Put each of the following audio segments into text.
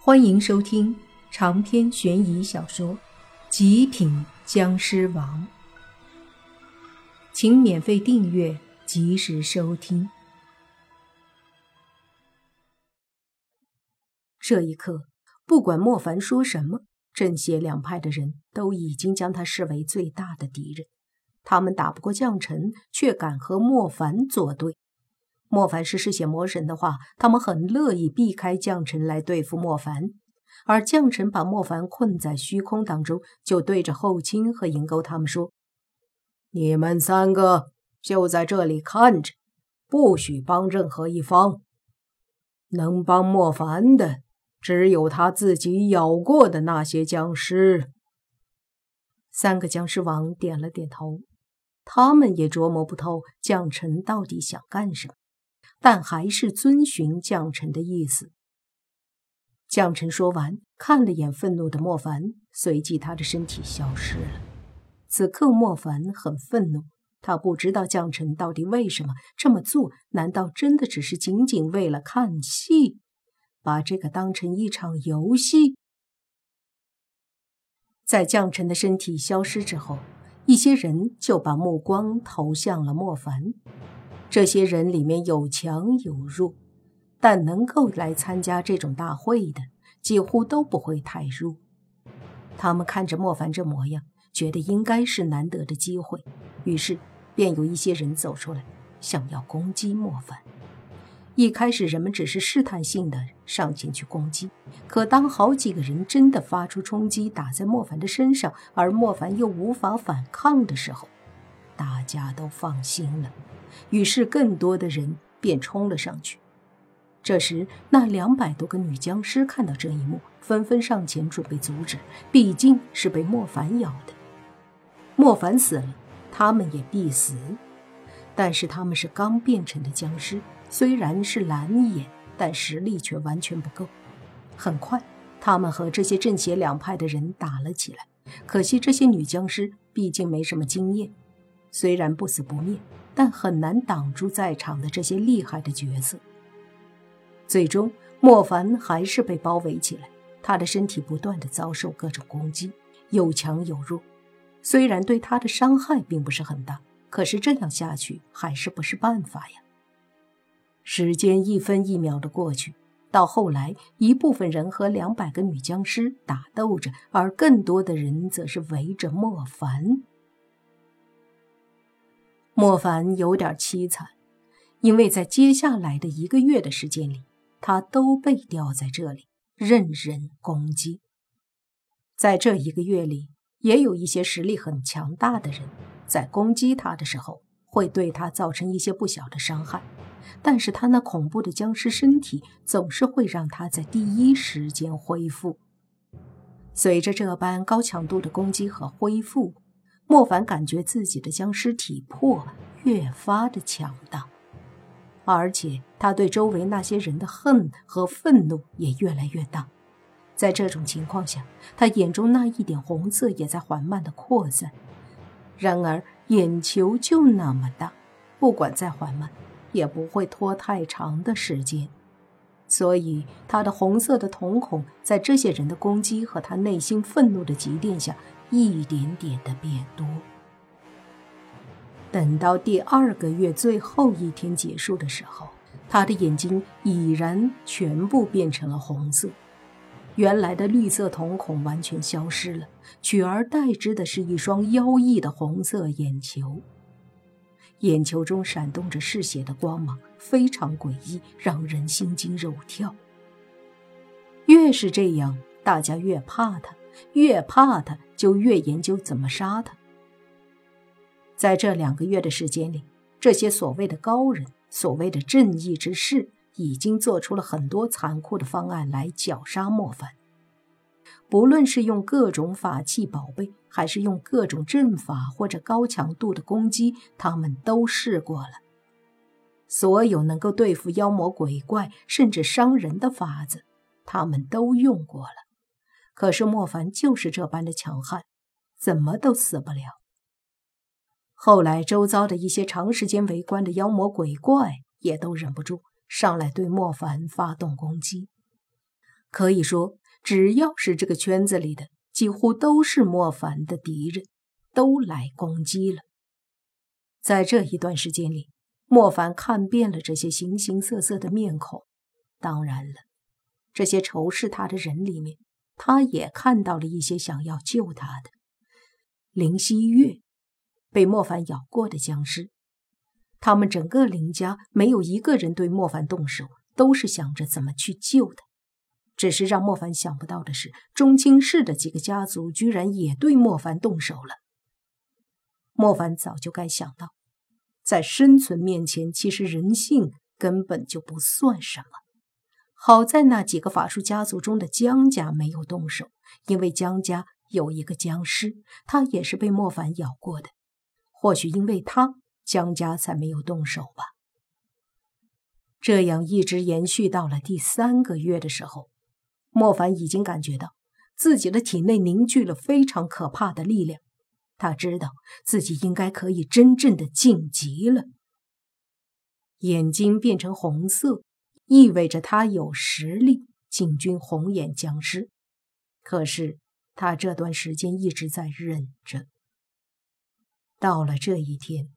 欢迎收听长篇悬疑小说《极品僵尸王》，请免费订阅，及时收听。这一刻，不管莫凡说什么，正邪两派的人都已经将他视为最大的敌人。他们打不过将臣，却敢和莫凡作对。莫凡是嗜血魔神的话，他们很乐意避开将臣来对付莫凡。而将臣把莫凡困在虚空当中，就对着后卿和银钩他们说：“你们三个就在这里看着，不许帮任何一方。能帮莫凡的，只有他自己咬过的那些僵尸。”三个僵尸王点了点头，他们也琢磨不透将臣到底想干什么。但还是遵循将臣的意思。将臣说完，看了眼愤怒的莫凡，随即他的身体消失了。此刻，莫凡很愤怒，他不知道将臣到底为什么这么做？难道真的只是仅仅为了看戏，把这个当成一场游戏？在将臣的身体消失之后，一些人就把目光投向了莫凡。这些人里面有强有弱，但能够来参加这种大会的，几乎都不会太弱。他们看着莫凡这模样，觉得应该是难得的机会，于是便有一些人走出来，想要攻击莫凡。一开始，人们只是试探性的上前去攻击，可当好几个人真的发出冲击，打在莫凡的身上，而莫凡又无法反抗的时候，大家都放心了。于是，更多的人便冲了上去。这时，那两百多个女僵尸看到这一幕，纷纷上前准备阻止。毕竟是被莫凡咬的，莫凡死了，他们也必死。但是他们是刚变成的僵尸，虽然是蓝眼，但实力却完全不够。很快，他们和这些正邪两派的人打了起来。可惜这些女僵尸毕竟没什么经验，虽然不死不灭。但很难挡住在场的这些厉害的角色。最终，莫凡还是被包围起来，他的身体不断的遭受各种攻击，有强有弱。虽然对他的伤害并不是很大，可是这样下去还是不是办法呀。时间一分一秒的过去，到后来，一部分人和两百个女僵尸打斗着，而更多的人则是围着莫凡。莫凡有点凄惨，因为在接下来的一个月的时间里，他都被吊在这里，任人攻击。在这一个月里，也有一些实力很强大的人在攻击他的时候，会对他造成一些不小的伤害，但是他那恐怖的僵尸身体总是会让他在第一时间恢复。随着这般高强度的攻击和恢复。莫凡感觉自己的僵尸体魄越发的强大，而且他对周围那些人的恨和愤怒也越来越大。在这种情况下，他眼中那一点红色也在缓慢的扩散。然而，眼球就那么大，不管再缓慢，也不会拖太长的时间。所以，他的红色的瞳孔在这些人的攻击和他内心愤怒的积淀下。一点点的变多。等到第二个月最后一天结束的时候，他的眼睛已然全部变成了红色，原来的绿色瞳孔完全消失了，取而代之的是一双妖异的红色眼球，眼球中闪动着嗜血的光芒，非常诡异，让人心惊肉跳。越是这样，大家越怕他。越怕他，就越研究怎么杀他。在这两个月的时间里，这些所谓的高人、所谓的正义之士，已经做出了很多残酷的方案来绞杀莫凡。不论是用各种法器宝贝，还是用各种阵法或者高强度的攻击，他们都试过了。所有能够对付妖魔鬼怪，甚至伤人的法子，他们都用过了。可是莫凡就是这般的强悍，怎么都死不了。后来周遭的一些长时间围观的妖魔鬼怪也都忍不住上来对莫凡发动攻击。可以说，只要是这个圈子里的，几乎都是莫凡的敌人，都来攻击了。在这一段时间里，莫凡看遍了这些形形色色的面孔，当然了，这些仇视他的人里面，他也看到了一些想要救他的。林希月被莫凡咬过的僵尸，他们整个林家没有一个人对莫凡动手，都是想着怎么去救他。只是让莫凡想不到的是，中青市的几个家族居然也对莫凡动手了。莫凡早就该想到，在生存面前，其实人性根本就不算什么。好在那几个法术家族中的江家没有动手，因为江家有一个僵尸，他也是被莫凡咬过的。或许因为他，江家才没有动手吧。这样一直延续到了第三个月的时候。莫凡已经感觉到自己的体内凝聚了非常可怕的力量，他知道自己应该可以真正的晋级了。眼睛变成红色，意味着他有实力进军红眼僵尸。可是他这段时间一直在忍着。到了这一天，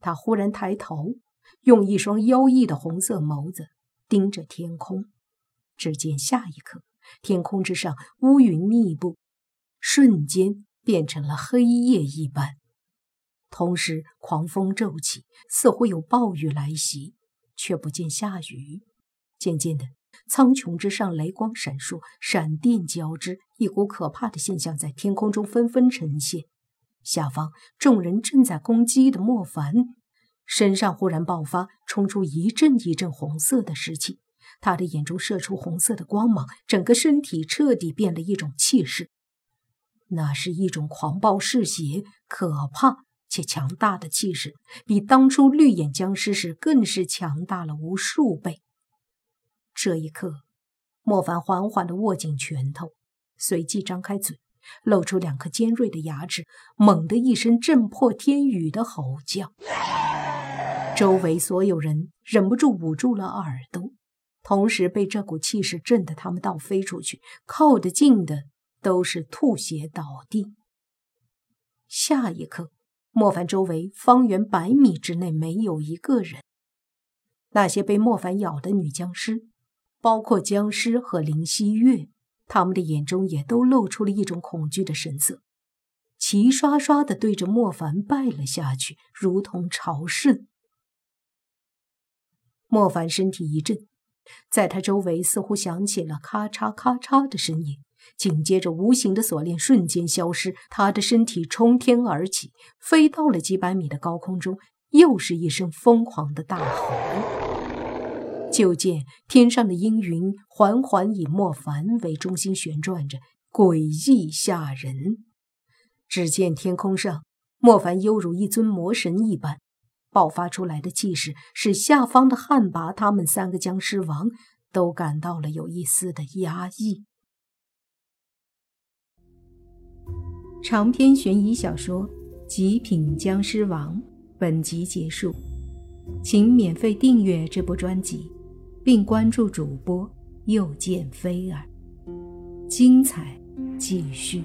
他忽然抬头，用一双妖异的红色眸子盯着天空，只见下一刻。天空之上乌云密布，瞬间变成了黑夜一般。同时，狂风骤起，似乎有暴雨来袭，却不见下雨。渐渐的，苍穹之上雷光闪烁，闪电交织，一股可怕的现象在天空中纷纷呈现。下方，众人正在攻击的莫凡，身上忽然爆发，冲出一阵一阵红色的湿气。他的眼中射出红色的光芒，整个身体彻底变了一种气势，那是一种狂暴嗜血、可怕且强大的气势，比当初绿眼僵尸时更是强大了无数倍。这一刻，莫凡缓缓地握紧拳头，随即张开嘴，露出两颗尖锐的牙齿，猛地一声震破天宇的吼叫，周围所有人忍不住捂住了耳朵。同时被这股气势震得他们倒飞出去，靠得近的都是吐血倒地。下一刻，莫凡周围方圆百米之内没有一个人。那些被莫凡咬的女僵尸，包括僵尸和林希月，他们的眼中也都露出了一种恐惧的神色，齐刷刷的对着莫凡拜了下去，如同朝圣。莫凡身体一震。在他周围似乎响起了咔嚓咔嚓的声音，紧接着无形的锁链瞬间消失，他的身体冲天而起，飞到了几百米的高空中，又是一声疯狂的大吼。就见天上的阴云缓缓以莫凡为中心旋转着，诡异吓人。只见天空上，莫凡犹如一尊魔神一般。爆发出来的气势，使下方的旱魃他们三个僵尸王都感到了有一丝的压抑。长篇悬疑小说《极品僵尸王》本集结束，请免费订阅这部专辑，并关注主播又见菲儿，精彩继续。